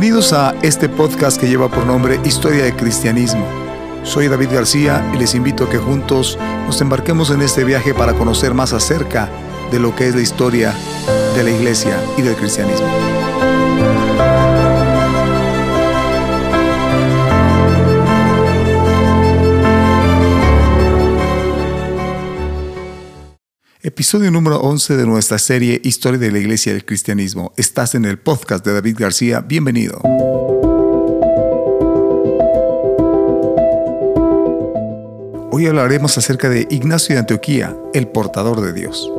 Bienvenidos a este podcast que lleva por nombre Historia de Cristianismo. Soy David García y les invito a que juntos nos embarquemos en este viaje para conocer más acerca de lo que es la historia de la iglesia y del cristianismo. Episodio número 11 de nuestra serie Historia de la Iglesia y el Cristianismo. Estás en el podcast de David García. Bienvenido. Hoy hablaremos acerca de Ignacio de Antioquía, el portador de Dios.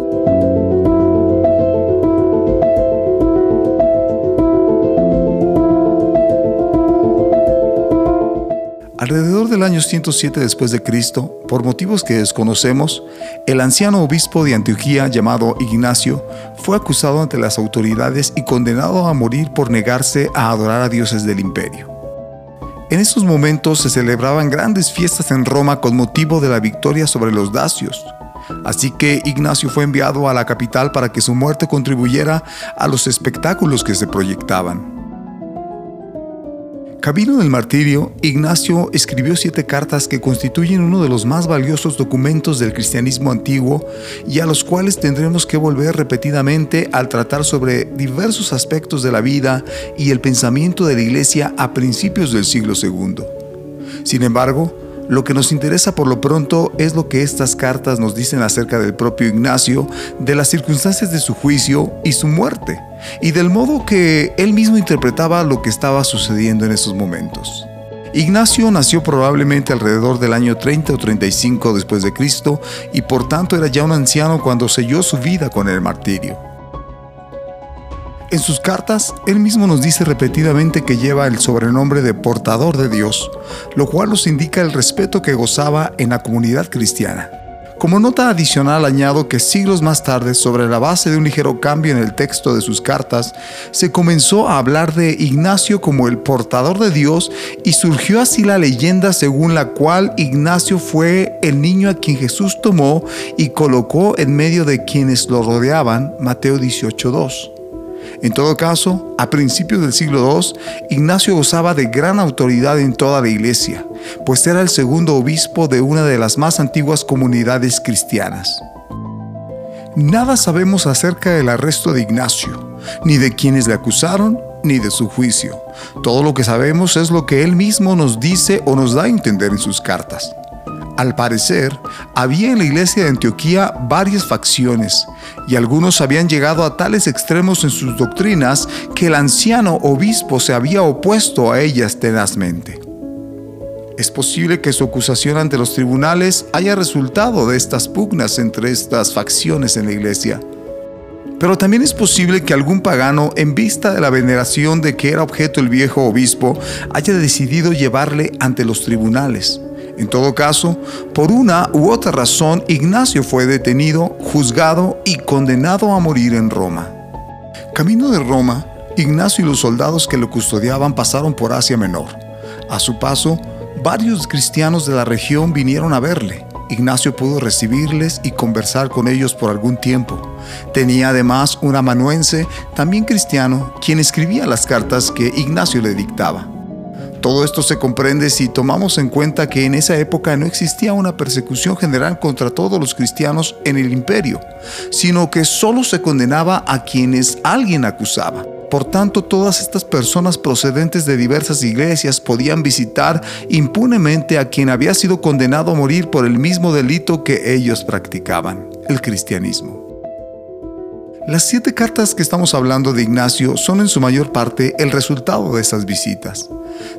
Alrededor del año 107 después de Cristo, por motivos que desconocemos, el anciano obispo de Antioquía llamado Ignacio fue acusado ante las autoridades y condenado a morir por negarse a adorar a dioses del imperio. En esos momentos se celebraban grandes fiestas en Roma con motivo de la victoria sobre los dacios. Así que Ignacio fue enviado a la capital para que su muerte contribuyera a los espectáculos que se proyectaban. Camino del martirio, Ignacio escribió siete cartas que constituyen uno de los más valiosos documentos del cristianismo antiguo y a los cuales tendremos que volver repetidamente al tratar sobre diversos aspectos de la vida y el pensamiento de la Iglesia a principios del siglo II. Sin embargo, lo que nos interesa por lo pronto es lo que estas cartas nos dicen acerca del propio Ignacio, de las circunstancias de su juicio y su muerte, y del modo que él mismo interpretaba lo que estaba sucediendo en esos momentos. Ignacio nació probablemente alrededor del año 30 o 35 después de Cristo y por tanto era ya un anciano cuando selló su vida con el martirio. En sus cartas, él mismo nos dice repetidamente que lleva el sobrenombre de portador de Dios, lo cual nos indica el respeto que gozaba en la comunidad cristiana. Como nota adicional añado que siglos más tarde, sobre la base de un ligero cambio en el texto de sus cartas, se comenzó a hablar de Ignacio como el portador de Dios y surgió así la leyenda según la cual Ignacio fue el niño a quien Jesús tomó y colocó en medio de quienes lo rodeaban, Mateo 18.2. En todo caso, a principios del siglo II, Ignacio gozaba de gran autoridad en toda la iglesia, pues era el segundo obispo de una de las más antiguas comunidades cristianas. Nada sabemos acerca del arresto de Ignacio, ni de quienes le acusaron, ni de su juicio. Todo lo que sabemos es lo que él mismo nos dice o nos da a entender en sus cartas. Al parecer, había en la iglesia de Antioquía varias facciones, y algunos habían llegado a tales extremos en sus doctrinas que el anciano obispo se había opuesto a ellas tenazmente. Es posible que su acusación ante los tribunales haya resultado de estas pugnas entre estas facciones en la iglesia. Pero también es posible que algún pagano, en vista de la veneración de que era objeto el viejo obispo, haya decidido llevarle ante los tribunales. En todo caso, por una u otra razón, Ignacio fue detenido, juzgado y condenado a morir en Roma. Camino de Roma, Ignacio y los soldados que lo custodiaban pasaron por Asia Menor. A su paso, varios cristianos de la región vinieron a verle. Ignacio pudo recibirles y conversar con ellos por algún tiempo. Tenía además un amanuense, también cristiano, quien escribía las cartas que Ignacio le dictaba. Todo esto se comprende si tomamos en cuenta que en esa época no existía una persecución general contra todos los cristianos en el imperio, sino que solo se condenaba a quienes alguien acusaba. Por tanto, todas estas personas procedentes de diversas iglesias podían visitar impunemente a quien había sido condenado a morir por el mismo delito que ellos practicaban, el cristianismo. Las siete cartas que estamos hablando de Ignacio son en su mayor parte el resultado de esas visitas.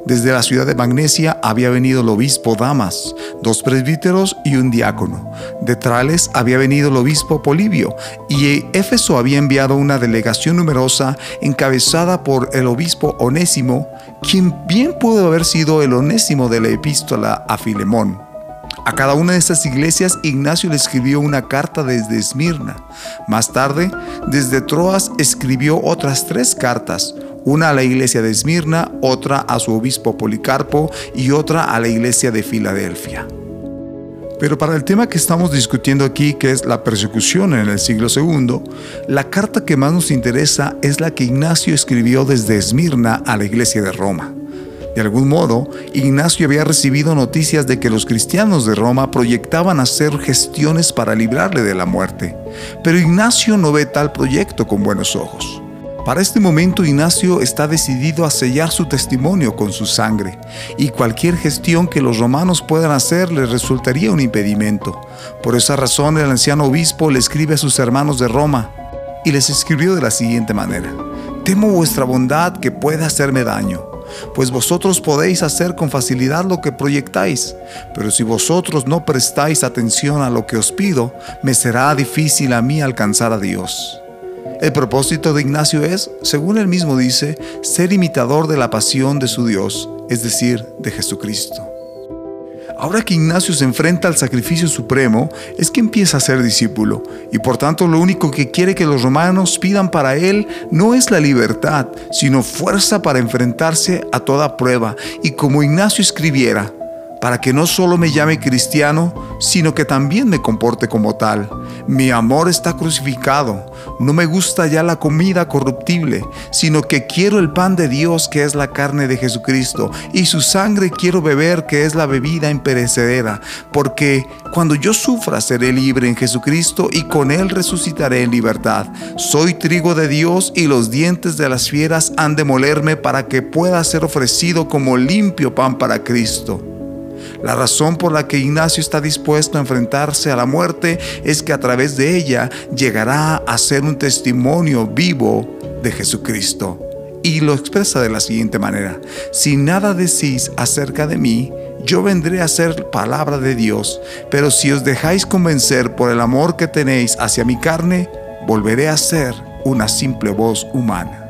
Desde la ciudad de Magnesia había venido el obispo Damas, dos presbíteros y un diácono. De Trales había venido el obispo Polibio y Éfeso había enviado una delegación numerosa encabezada por el obispo Onésimo, quien bien pudo haber sido el Onésimo de la epístola a Filemón. A cada una de estas iglesias Ignacio le escribió una carta desde Esmirna. Más tarde, desde Troas escribió otras tres cartas, una a la iglesia de Esmirna, otra a su obispo Policarpo y otra a la iglesia de Filadelfia. Pero para el tema que estamos discutiendo aquí, que es la persecución en el siglo II, la carta que más nos interesa es la que Ignacio escribió desde Esmirna a la iglesia de Roma. De algún modo, Ignacio había recibido noticias de que los cristianos de Roma proyectaban hacer gestiones para librarle de la muerte, pero Ignacio no ve tal proyecto con buenos ojos. Para este momento Ignacio está decidido a sellar su testimonio con su sangre, y cualquier gestión que los romanos puedan hacer le resultaría un impedimento. Por esa razón el anciano obispo le escribe a sus hermanos de Roma, y les escribió de la siguiente manera, Temo vuestra bondad que pueda hacerme daño, pues vosotros podéis hacer con facilidad lo que proyectáis, pero si vosotros no prestáis atención a lo que os pido, me será difícil a mí alcanzar a Dios. El propósito de Ignacio es, según él mismo dice, ser imitador de la pasión de su Dios, es decir, de Jesucristo. Ahora que Ignacio se enfrenta al sacrificio supremo, es que empieza a ser discípulo, y por tanto lo único que quiere que los romanos pidan para él no es la libertad, sino fuerza para enfrentarse a toda prueba, y como Ignacio escribiera, para que no solo me llame cristiano, sino que también me comporte como tal. Mi amor está crucificado. No me gusta ya la comida corruptible, sino que quiero el pan de Dios que es la carne de Jesucristo, y su sangre quiero beber que es la bebida imperecedera, porque cuando yo sufra seré libre en Jesucristo y con él resucitaré en libertad. Soy trigo de Dios y los dientes de las fieras han de molerme para que pueda ser ofrecido como limpio pan para Cristo. La razón por la que Ignacio está dispuesto a enfrentarse a la muerte es que a través de ella llegará a ser un testimonio vivo de Jesucristo. Y lo expresa de la siguiente manera, si nada decís acerca de mí, yo vendré a ser palabra de Dios, pero si os dejáis convencer por el amor que tenéis hacia mi carne, volveré a ser una simple voz humana.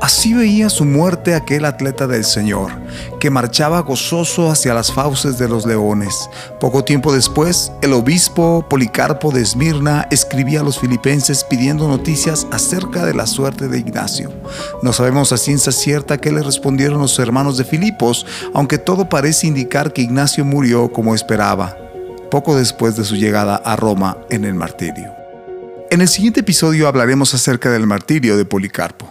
Así veía su muerte aquel atleta del Señor, que marchaba gozoso hacia las fauces de los leones. Poco tiempo después, el obispo Policarpo de Esmirna escribía a los filipenses pidiendo noticias acerca de la suerte de Ignacio. No sabemos a ciencia cierta qué le respondieron los hermanos de Filipos, aunque todo parece indicar que Ignacio murió como esperaba, poco después de su llegada a Roma en el martirio. En el siguiente episodio hablaremos acerca del martirio de Policarpo.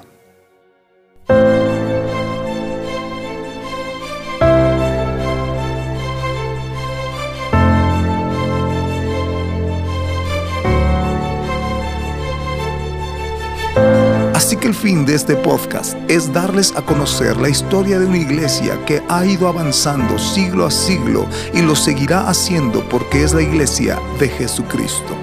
Así que el fin de este podcast es darles a conocer la historia de una iglesia que ha ido avanzando siglo a siglo y lo seguirá haciendo porque es la iglesia de Jesucristo.